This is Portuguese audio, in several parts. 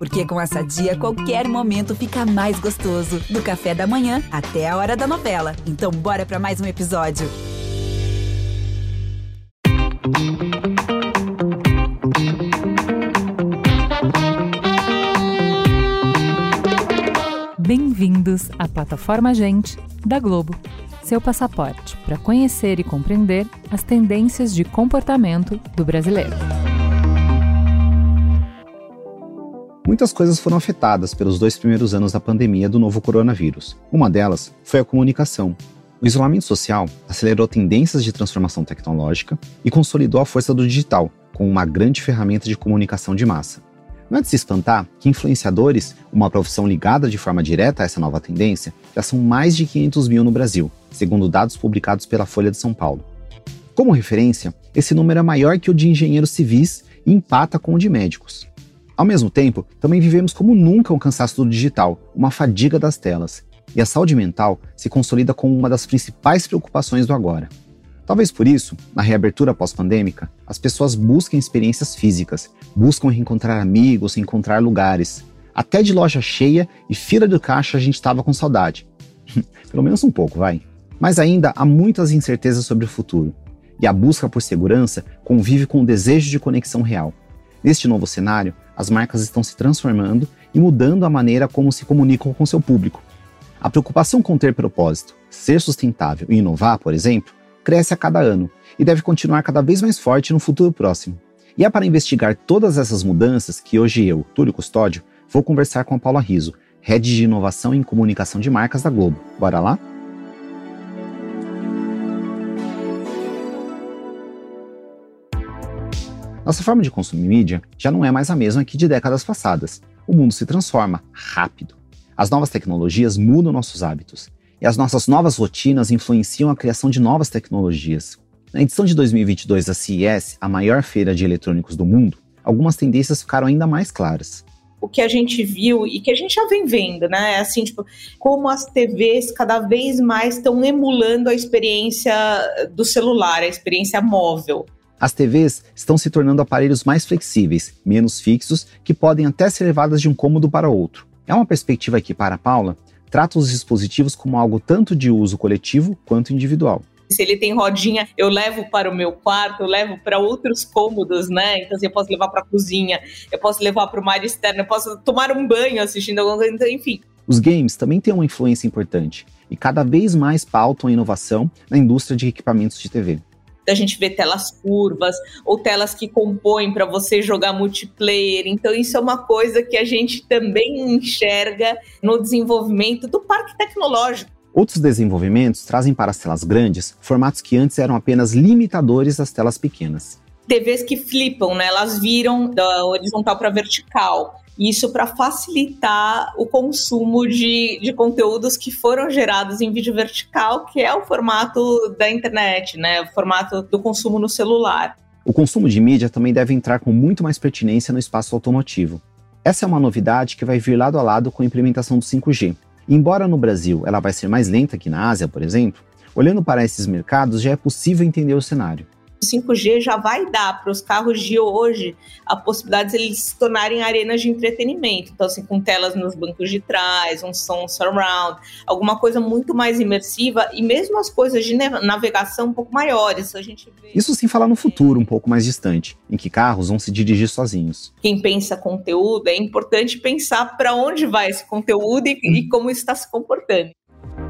Porque com essa dia, qualquer momento fica mais gostoso. Do café da manhã até a hora da novela. Então, bora para mais um episódio. Bem-vindos à plataforma Gente da Globo, seu passaporte para conhecer e compreender as tendências de comportamento do brasileiro. Muitas coisas foram afetadas pelos dois primeiros anos da pandemia do novo coronavírus. Uma delas foi a comunicação. O isolamento social acelerou tendências de transformação tecnológica e consolidou a força do digital como uma grande ferramenta de comunicação de massa. Não é de se espantar que influenciadores, uma profissão ligada de forma direta a essa nova tendência, já são mais de 500 mil no Brasil, segundo dados publicados pela Folha de São Paulo. Como referência, esse número é maior que o de engenheiros civis e empata com o de médicos. Ao mesmo tempo, também vivemos como nunca um cansaço do digital, uma fadiga das telas, e a saúde mental se consolida como uma das principais preocupações do agora. Talvez por isso, na reabertura pós-pandêmica, as pessoas busquem experiências físicas, buscam reencontrar amigos, encontrar lugares. Até de loja cheia e fila do caixa a gente estava com saudade. Pelo menos um pouco, vai. Mas ainda há muitas incertezas sobre o futuro, e a busca por segurança convive com o desejo de conexão real. Neste novo cenário, as marcas estão se transformando e mudando a maneira como se comunicam com seu público. A preocupação com ter propósito, ser sustentável e inovar, por exemplo, cresce a cada ano e deve continuar cada vez mais forte no futuro próximo. E é para investigar todas essas mudanças que hoje eu, Túlio Custódio, vou conversar com a Paula Riso, Head de Inovação em Comunicação de Marcas da Globo. Bora lá? Nossa forma de consumir mídia já não é mais a mesma que de décadas passadas. O mundo se transforma rápido. As novas tecnologias mudam nossos hábitos. E as nossas novas rotinas influenciam a criação de novas tecnologias. Na edição de 2022 da CES, a maior feira de eletrônicos do mundo, algumas tendências ficaram ainda mais claras o que a gente viu e que a gente já vem vendo, né? É assim, tipo, como as TVs cada vez mais estão emulando a experiência do celular, a experiência móvel. As TVs estão se tornando aparelhos mais flexíveis, menos fixos, que podem até ser levadas de um cômodo para outro. É uma perspectiva que, para Paula, trata os dispositivos como algo tanto de uso coletivo quanto individual. Se ele tem rodinha, eu levo para o meu quarto, eu levo para outros cômodos, né? Então, assim, eu posso levar para a cozinha, eu posso levar para o área externa, eu posso tomar um banho assistindo alguma coisa, então, enfim. Os games também têm uma influência importante e cada vez mais pautam a inovação na indústria de equipamentos de TV a gente vê telas curvas ou telas que compõem para você jogar multiplayer. Então, isso é uma coisa que a gente também enxerga no desenvolvimento do parque tecnológico. Outros desenvolvimentos trazem para as telas grandes formatos que antes eram apenas limitadores das telas pequenas. TVs que flipam, né? Elas viram da horizontal para vertical. Isso para facilitar o consumo de, de conteúdos que foram gerados em vídeo vertical, que é o formato da internet, né? O formato do consumo no celular. O consumo de mídia também deve entrar com muito mais pertinência no espaço automotivo. Essa é uma novidade que vai vir lado a lado com a implementação do 5G. Embora no Brasil ela vai ser mais lenta que na Ásia, por exemplo, olhando para esses mercados já é possível entender o cenário. 5G já vai dar para os carros de hoje a possibilidade de eles se tornarem arenas de entretenimento. Então, assim, com telas nos bancos de trás, um som surround, alguma coisa muito mais imersiva e mesmo as coisas de navegação um pouco maiores. A gente vê... Isso sem falar no futuro, um pouco mais distante, em que carros vão se dirigir sozinhos. Quem pensa conteúdo, é importante pensar para onde vai esse conteúdo e, e como está se comportando.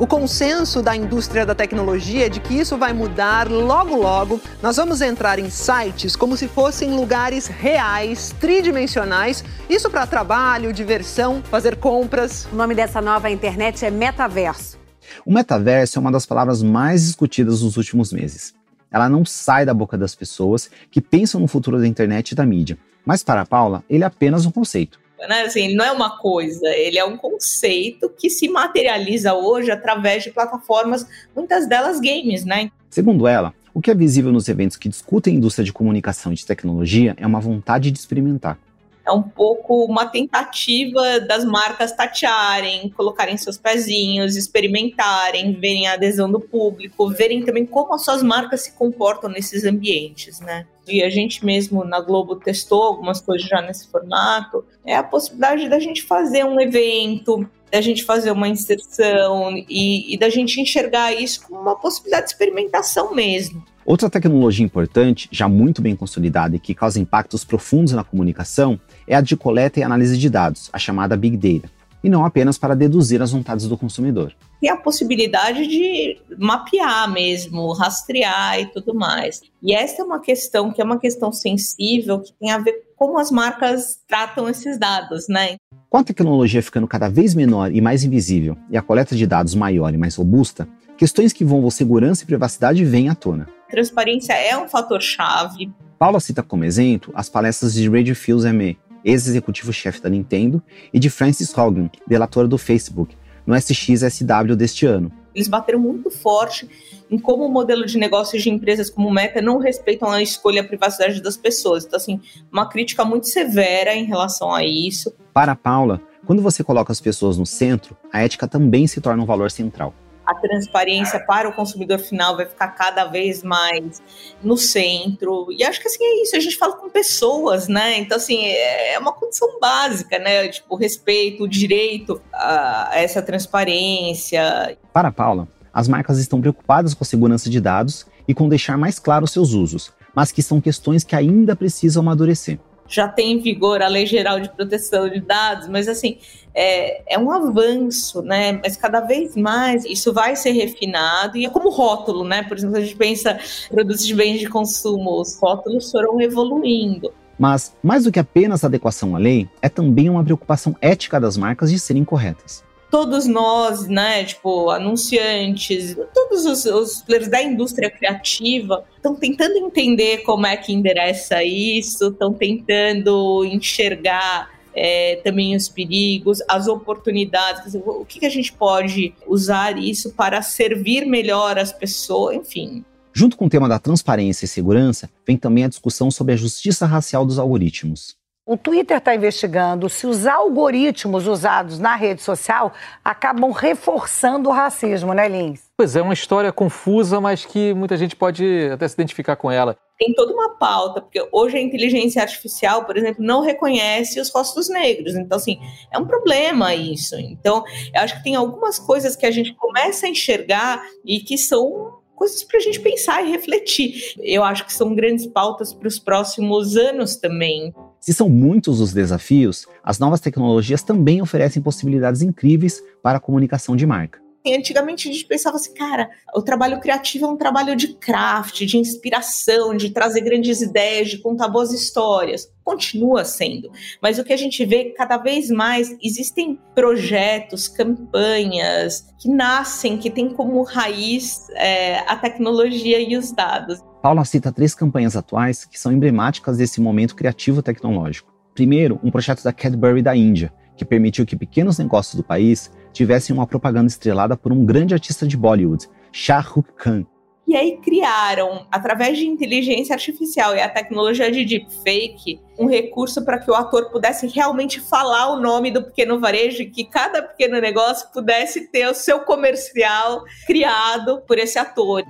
O consenso da indústria da tecnologia é de que isso vai mudar logo logo. Nós vamos entrar em sites como se fossem lugares reais, tridimensionais, isso para trabalho, diversão, fazer compras. O nome dessa nova internet é metaverso. O metaverso é uma das palavras mais discutidas nos últimos meses. Ela não sai da boca das pessoas que pensam no futuro da internet e da mídia. Mas para a Paula, ele é apenas um conceito né? Assim, não é uma coisa, ele é um conceito que se materializa hoje através de plataformas, muitas delas games, né? Segundo ela, o que é visível nos eventos que discutem a indústria de comunicação e de tecnologia é uma vontade de experimentar. é um pouco uma tentativa das marcas tatearem, colocarem seus pezinhos, experimentarem, verem a adesão do público, verem também como as suas marcas se comportam nesses ambientes, né? E a gente mesmo na Globo testou algumas coisas já nesse formato, é a possibilidade da gente fazer um evento, da gente fazer uma inserção e, e da gente enxergar isso como uma possibilidade de experimentação mesmo. Outra tecnologia importante, já muito bem consolidada e que causa impactos profundos na comunicação, é a de coleta e análise de dados, a chamada Big Data, e não apenas para deduzir as vontades do consumidor. Tem a possibilidade de mapear mesmo, rastrear e tudo mais. E essa é uma questão que é uma questão sensível, que tem a ver com como as marcas tratam esses dados, né? Com a tecnologia ficando cada vez menor e mais invisível, e a coleta de dados maior e mais robusta, questões que envolvam segurança e privacidade vêm à tona. Transparência é um fator chave. Paula cita como exemplo as palestras de Ray Fields-ME, ex-executivo-chefe da Nintendo, e de Francis Hogan, delatora do Facebook, no SXSW deste ano. Eles bateram muito forte em como o modelo de negócios de empresas como Meta não respeitam a escolha e a privacidade das pessoas. Então, assim, uma crítica muito severa em relação a isso. Para Paula, quando você coloca as pessoas no centro, a ética também se torna um valor central a transparência para o consumidor final vai ficar cada vez mais no centro. E acho que assim é isso, a gente fala com pessoas, né? Então, assim, é uma condição básica, né? Tipo, o respeito, o direito a essa transparência. Para Paula, as marcas estão preocupadas com a segurança de dados e com deixar mais claros seus usos, mas que são questões que ainda precisam amadurecer já tem em vigor a Lei Geral de Proteção de Dados, mas assim, é, é um avanço, né? Mas cada vez mais isso vai ser refinado e é como rótulo, né? Por exemplo, a gente pensa produtos de bens de consumo, os rótulos foram evoluindo. Mas, mais do que apenas adequação à lei, é também uma preocupação ética das marcas de serem corretas todos nós, né, tipo, anunciantes, todos os, os players da indústria criativa estão tentando entender como é que endereça isso, estão tentando enxergar é, também os perigos, as oportunidades, dizer, o que, que a gente pode usar isso para servir melhor as pessoas, enfim. Junto com o tema da transparência e segurança, vem também a discussão sobre a justiça racial dos algoritmos. O Twitter está investigando se os algoritmos usados na rede social acabam reforçando o racismo, né, Lins? Pois é, uma história confusa, mas que muita gente pode até se identificar com ela. Tem toda uma pauta, porque hoje a inteligência artificial, por exemplo, não reconhece os rostos negros. Então, assim, é um problema isso. Então, eu acho que tem algumas coisas que a gente começa a enxergar e que são coisas para a gente pensar e refletir. Eu acho que são grandes pautas para os próximos anos também. Se são muitos os desafios, as novas tecnologias também oferecem possibilidades incríveis para a comunicação de marca. Antigamente a gente pensava assim, cara, o trabalho criativo é um trabalho de craft, de inspiração, de trazer grandes ideias, de contar boas histórias. Continua sendo. Mas o que a gente vê cada vez mais existem projetos, campanhas que nascem, que têm como raiz é, a tecnologia e os dados. Paula cita três campanhas atuais que são emblemáticas desse momento criativo tecnológico. Primeiro, um projeto da Cadbury da Índia, que permitiu que pequenos negócios do país tivessem uma propaganda estrelada por um grande artista de Bollywood, Shah Rukh Khan. E aí criaram, através de inteligência artificial e a tecnologia de deepfake, um recurso para que o ator pudesse realmente falar o nome do pequeno varejo e que cada pequeno negócio pudesse ter o seu comercial criado por esse ator.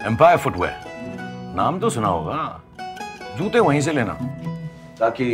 Empire Footwear नाम तो सुना होगा जूते वहीं से लेना ताकि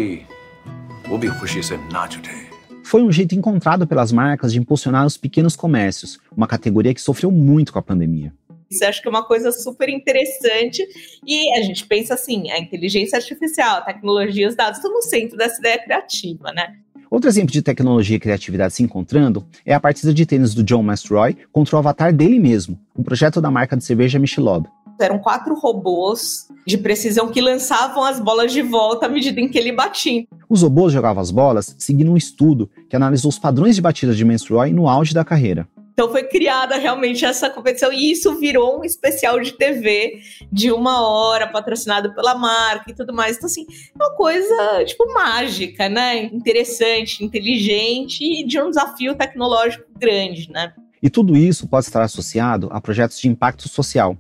वो भी खुशी से नाच उठे Foi um jeito encontrado pelas marcas de impulsionar os pequenos comércios, uma categoria que sofreu muito com a pandemia. Isso acho que é uma coisa super interessante. E a gente pensa assim: a inteligência artificial, a tecnologia, os dados estão no centro dessa ideia criativa, né? Outro exemplo de tecnologia e criatividade se encontrando é a partida de tênis do John Mastroy contra o avatar dele mesmo, um projeto da marca de cerveja Michelob. Eram quatro robôs de precisão que lançavam as bolas de volta à medida em que ele batia. Os robôs jogavam as bolas seguindo um estudo que analisou os padrões de batida de Roy no auge da carreira. Então foi criada realmente essa competição e isso virou um especial de TV de uma hora, patrocinado pela marca e tudo mais. Então, assim, é uma coisa, tipo, mágica, né? Interessante, inteligente e de um desafio tecnológico grande, né? E tudo isso pode estar associado a projetos de impacto social,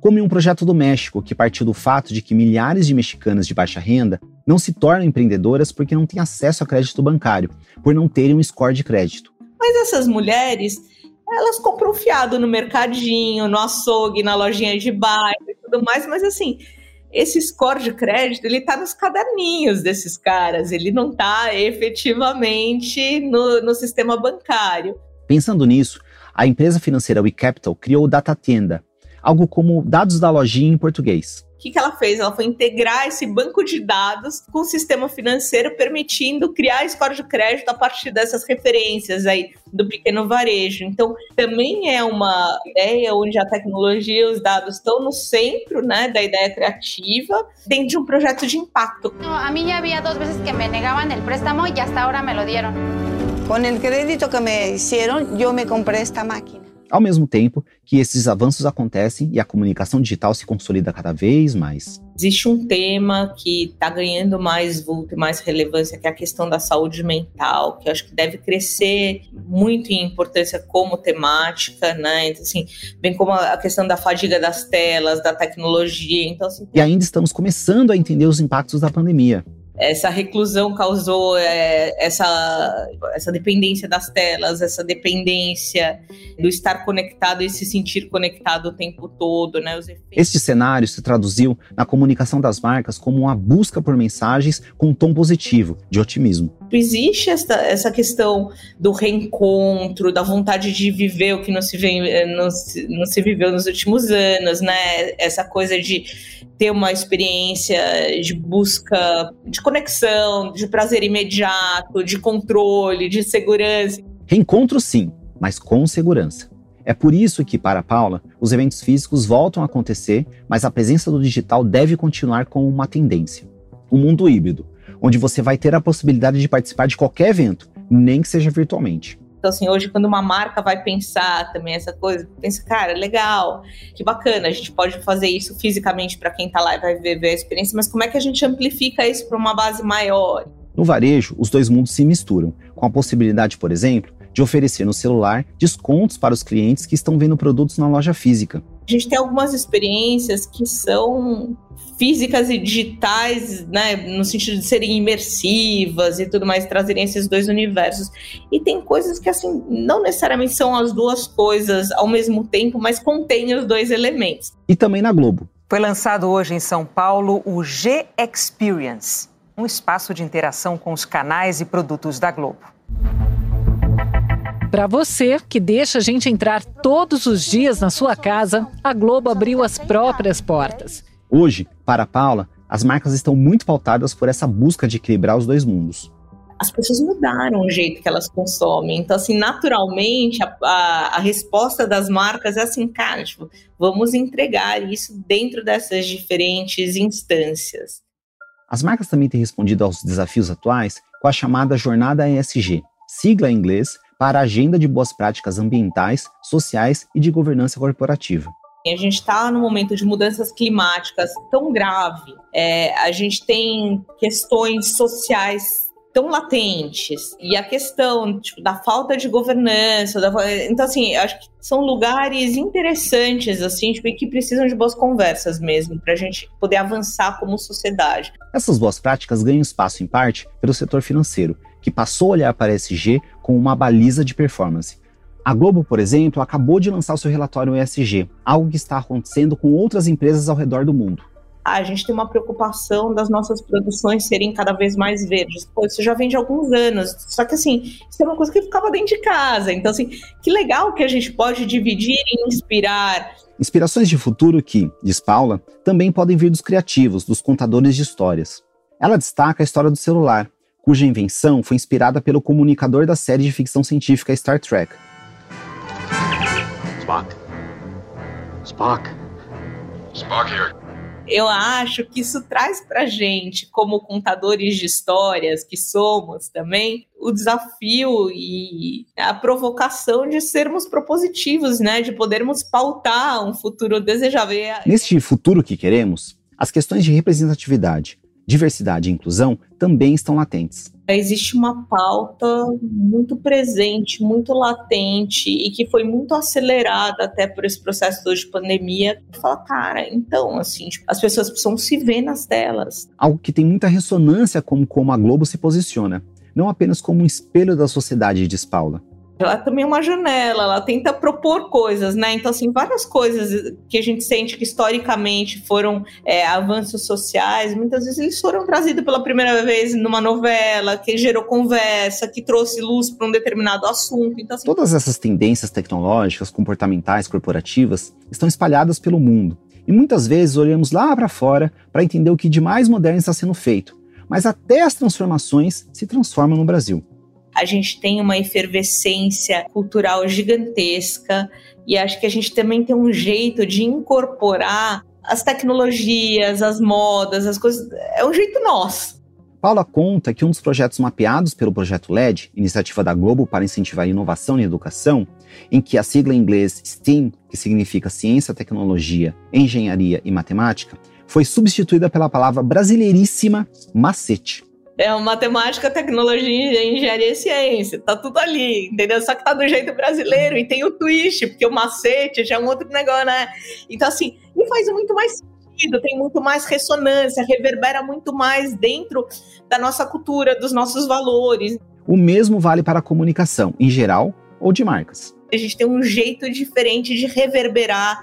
como em um projeto do México que partiu do fato de que milhares de mexicanas de baixa renda não se tornam empreendedoras porque não têm acesso a crédito bancário, por não terem um score de crédito. Mas essas mulheres, elas compram fiado no mercadinho, no açougue, na lojinha de bairro e tudo mais, mas assim, esse score de crédito, ele tá nos caderninhos desses caras, ele não tá efetivamente no, no sistema bancário. Pensando nisso, a empresa financeira WeCapital criou o Data Tenda, algo como dados da lojinha em português. O que, que ela fez? Ela foi integrar esse banco de dados com o sistema financeiro, permitindo criar score de crédito a partir dessas referências aí do pequeno varejo. Então, também é uma ideia onde a tecnologia e os dados estão no centro né, da ideia criativa, dentro de um projeto de impacto. a mim já havia duas vezes que me negavam o préstamo e hasta agora me lo dieron. Com o crédito que me hicieron, eu me comprei esta máquina. Ao mesmo tempo que esses avanços acontecem e a comunicação digital se consolida cada vez mais. Existe um tema que está ganhando mais vulto e mais relevância, que é a questão da saúde mental, que eu acho que deve crescer muito em importância como temática, né? Então, assim, bem como a questão da fadiga das telas, da tecnologia. Então, assim, E ainda estamos começando a entender os impactos da pandemia essa reclusão causou é, essa, essa dependência das telas, essa dependência do estar conectado e se sentir conectado o tempo todo, né? Este cenário se traduziu na comunicação das marcas como uma busca por mensagens com um tom positivo, de otimismo. Existe essa, essa questão do reencontro, da vontade de viver o que não se, vem, eh, não se, não se viveu nos últimos anos, né? Essa coisa de ter uma experiência de busca de conexão, de prazer imediato, de controle, de segurança. Reencontro sim, mas com segurança. É por isso que, para Paula, os eventos físicos voltam a acontecer, mas a presença do digital deve continuar como uma tendência. O mundo híbrido, onde você vai ter a possibilidade de participar de qualquer evento, nem que seja virtualmente. Então, assim, hoje, quando uma marca vai pensar também essa coisa, pensa, cara, legal, que bacana, a gente pode fazer isso fisicamente para quem está lá e vai ver, ver a experiência, mas como é que a gente amplifica isso para uma base maior? No varejo, os dois mundos se misturam, com a possibilidade, por exemplo, de oferecer no celular descontos para os clientes que estão vendo produtos na loja física. A gente tem algumas experiências que são físicas e digitais, né, no sentido de serem imersivas e tudo mais, trazerem esses dois universos. E tem coisas que, assim, não necessariamente são as duas coisas ao mesmo tempo, mas contêm os dois elementos. E também na Globo. Foi lançado hoje em São Paulo o G Experience, um espaço de interação com os canais e produtos da Globo. Para você que deixa a gente entrar todos os dias na sua casa, a Globo abriu as próprias portas. Hoje, para a Paula, as marcas estão muito pautadas por essa busca de equilibrar os dois mundos. As pessoas mudaram o jeito que elas consomem. Então, assim, naturalmente, a, a, a resposta das marcas é assim, cara, tipo, vamos entregar isso dentro dessas diferentes instâncias. As marcas também têm respondido aos desafios atuais com a chamada Jornada ESG, sigla em inglês para a Agenda de Boas Práticas Ambientais, Sociais e de Governança Corporativa. A gente está num momento de mudanças climáticas tão grave, é, a gente tem questões sociais tão latentes e a questão tipo, da falta de governança, da, então assim, acho que são lugares interessantes assim, tipo, que precisam de boas conversas mesmo para a gente poder avançar como sociedade. Essas boas práticas ganham espaço em parte pelo setor financeiro, que passou a olhar para a SG como uma baliza de performance. A Globo, por exemplo, acabou de lançar o seu relatório ESG, algo que está acontecendo com outras empresas ao redor do mundo. a gente tem uma preocupação das nossas produções serem cada vez mais verdes. Pô, isso já vem de alguns anos. Só que, assim, isso é uma coisa que ficava dentro de casa. Então, assim, que legal que a gente pode dividir e inspirar. Inspirações de futuro que, diz Paula, também podem vir dos criativos, dos contadores de histórias. Ela destaca a história do celular, cuja invenção foi inspirada pelo comunicador da série de ficção científica Star Trek. Spock. Spock. Spock here. Eu acho que isso traz pra gente, como contadores de histórias que somos também, o desafio e a provocação de sermos propositivos, né? De podermos pautar um futuro desejável. Neste futuro que queremos, as questões de representatividade, diversidade e inclusão também estão latentes. Existe uma pauta muito presente, muito latente e que foi muito acelerada até por esse processo de pandemia. Fala, cara, então, assim, tipo, as pessoas precisam se ver nas telas. Algo que tem muita ressonância com como a Globo se posiciona, não apenas como um espelho da sociedade, diz Paula, ela também é uma janela, ela tenta propor coisas, né? Então, assim, várias coisas que a gente sente que historicamente foram é, avanços sociais, muitas vezes eles foram trazidos pela primeira vez numa novela, que gerou conversa, que trouxe luz para um determinado assunto. Então, assim... Todas essas tendências tecnológicas, comportamentais, corporativas estão espalhadas pelo mundo. E muitas vezes olhamos lá para fora para entender o que de mais moderno está sendo feito. Mas até as transformações se transformam no Brasil a gente tem uma efervescência cultural gigantesca e acho que a gente também tem um jeito de incorporar as tecnologias, as modas, as coisas. É um jeito nosso. Paula conta que um dos projetos mapeados pelo Projeto LED, iniciativa da Globo para incentivar a inovação na educação, em que a sigla em inglês STEAM, que significa Ciência, Tecnologia, Engenharia e Matemática, foi substituída pela palavra brasileiríssima macete. É matemática, tecnologia, engenharia e ciência. Tá tudo ali, entendeu? Só que tá do jeito brasileiro e tem o twist, porque o macete já é um outro negócio, né? Então, assim, e faz muito mais sentido, tem muito mais ressonância, reverbera muito mais dentro da nossa cultura, dos nossos valores. O mesmo vale para a comunicação, em geral, ou de marcas. A gente tem um jeito diferente de reverberar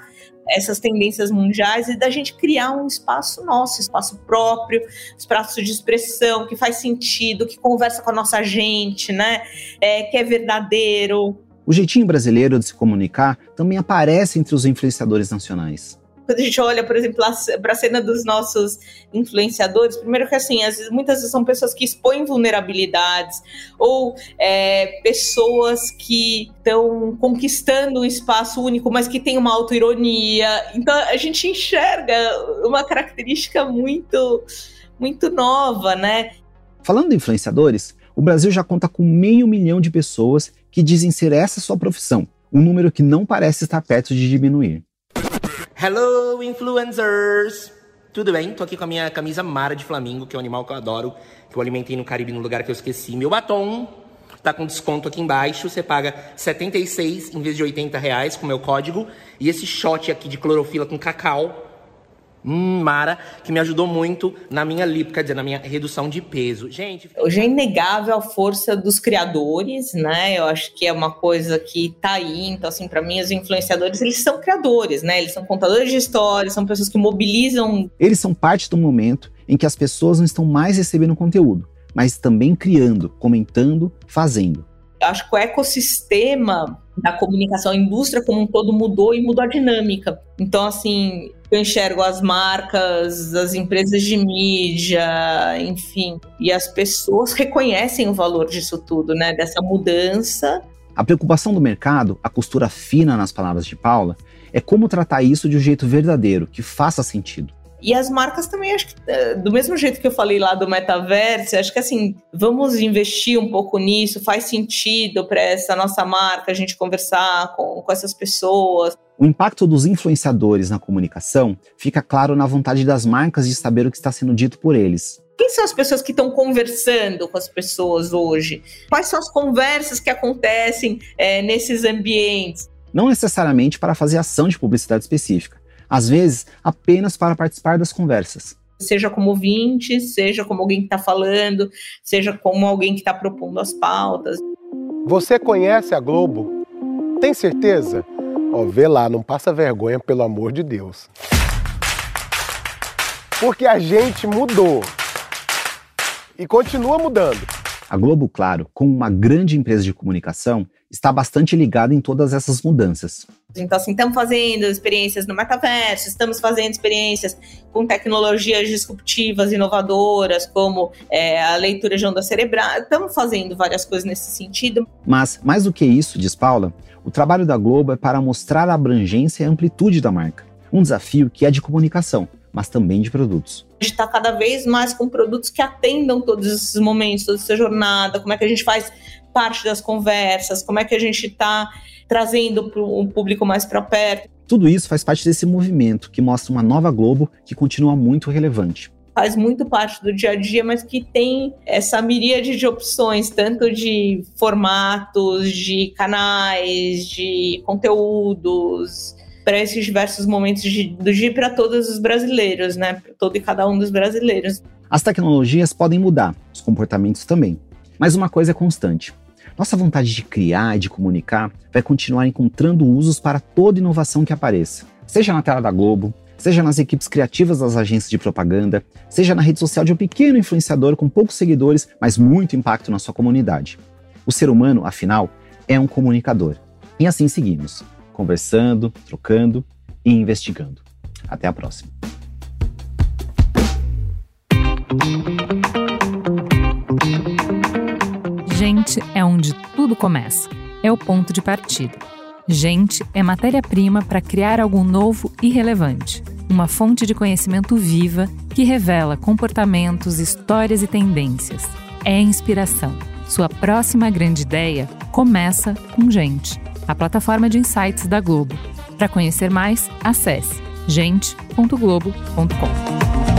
essas tendências mundiais e da gente criar um espaço nosso, espaço próprio, espaço de expressão que faz sentido, que conversa com a nossa gente, né? É, que é verdadeiro. O jeitinho brasileiro de se comunicar também aparece entre os influenciadores nacionais quando a gente olha, por exemplo, para a cena dos nossos influenciadores, primeiro que assim, as, muitas vezes são pessoas que expõem vulnerabilidades ou é, pessoas que estão conquistando um espaço único, mas que tem uma autoironia. Então a gente enxerga uma característica muito, muito nova, né? Falando de influenciadores, o Brasil já conta com meio milhão de pessoas que dizem ser essa sua profissão, um número que não parece estar perto de diminuir. Hello, influencers! Tudo bem? Tô aqui com a minha camisa Mara de Flamingo, que é um animal que eu adoro, que eu alimentei no Caribe, no lugar que eu esqueci. Meu batom tá com desconto aqui embaixo, você paga 76 em vez de 80 reais com meu código. E esse shot aqui de clorofila com cacau Mara, que me ajudou muito na minha lipo, quer dizer, na minha redução de peso. Gente. Hoje é inegável a força dos criadores, né? Eu acho que é uma coisa que tá aí. Então, assim, para mim, os influenciadores, eles são criadores, né? Eles são contadores de histórias, são pessoas que mobilizam. Eles são parte do momento em que as pessoas não estão mais recebendo conteúdo, mas também criando, comentando, fazendo. Eu acho que o ecossistema da comunicação, a indústria como um todo mudou e mudou a dinâmica. Então, assim, eu enxergo as marcas, as empresas de mídia, enfim, e as pessoas reconhecem o valor disso tudo, né? Dessa mudança. A preocupação do mercado, a costura fina nas palavras de Paula, é como tratar isso de um jeito verdadeiro, que faça sentido. E as marcas também, acho que, eh, do mesmo jeito que eu falei lá do metaverso, acho que assim, vamos investir um pouco nisso, faz sentido para essa nossa marca, a gente conversar com, com essas pessoas. O impacto dos influenciadores na comunicação fica claro na vontade das marcas de saber o que está sendo dito por eles. Quem são as pessoas que estão conversando com as pessoas hoje? Quais são as conversas que acontecem é, nesses ambientes? Não necessariamente para fazer ação de publicidade específica, às vezes apenas para participar das conversas. Seja como ouvinte, seja como alguém que está falando, seja como alguém que está propondo as pautas. Você conhece a Globo? Tem certeza? Ó, vê lá, não passa vergonha, pelo amor de Deus. Porque a gente mudou. E continua mudando. A Globo, claro, como uma grande empresa de comunicação, está bastante ligada em todas essas mudanças. Então, assim, estamos fazendo experiências no metaverso, estamos fazendo experiências com tecnologias disruptivas, inovadoras, como é, a leitura de onda cerebral. Estamos fazendo várias coisas nesse sentido. Mas, mais do que isso, diz Paula, o trabalho da Globo é para mostrar a abrangência e a amplitude da marca. Um desafio que é de comunicação, mas também de produtos. A gente está cada vez mais com produtos que atendam todos esses momentos, toda essa jornada, como é que a gente faz parte das conversas, como é que a gente está trazendo um público mais para perto. Tudo isso faz parte desse movimento que mostra uma nova Globo que continua muito relevante. Faz muito parte do dia a dia, mas que tem essa miríade de opções, tanto de formatos, de canais, de conteúdos, para esses diversos momentos de, do dia para todos os brasileiros, né? Todo e cada um dos brasileiros. As tecnologias podem mudar, os comportamentos também. Mas uma coisa é constante: nossa vontade de criar e de comunicar vai continuar encontrando usos para toda inovação que apareça, seja na tela da Globo, seja nas equipes criativas das agências de propaganda, seja na rede social de um pequeno influenciador com poucos seguidores, mas muito impacto na sua comunidade. O ser humano, afinal, é um comunicador. E assim seguimos, conversando, trocando e investigando. Até a próxima. Gente é onde tudo começa. É o ponto de partida. Gente é matéria-prima para criar algo novo e relevante. Uma fonte de conhecimento viva que revela comportamentos, histórias e tendências. É inspiração. Sua próxima grande ideia começa com Gente, a plataforma de insights da Globo. Para conhecer mais, acesse gente.globo.com.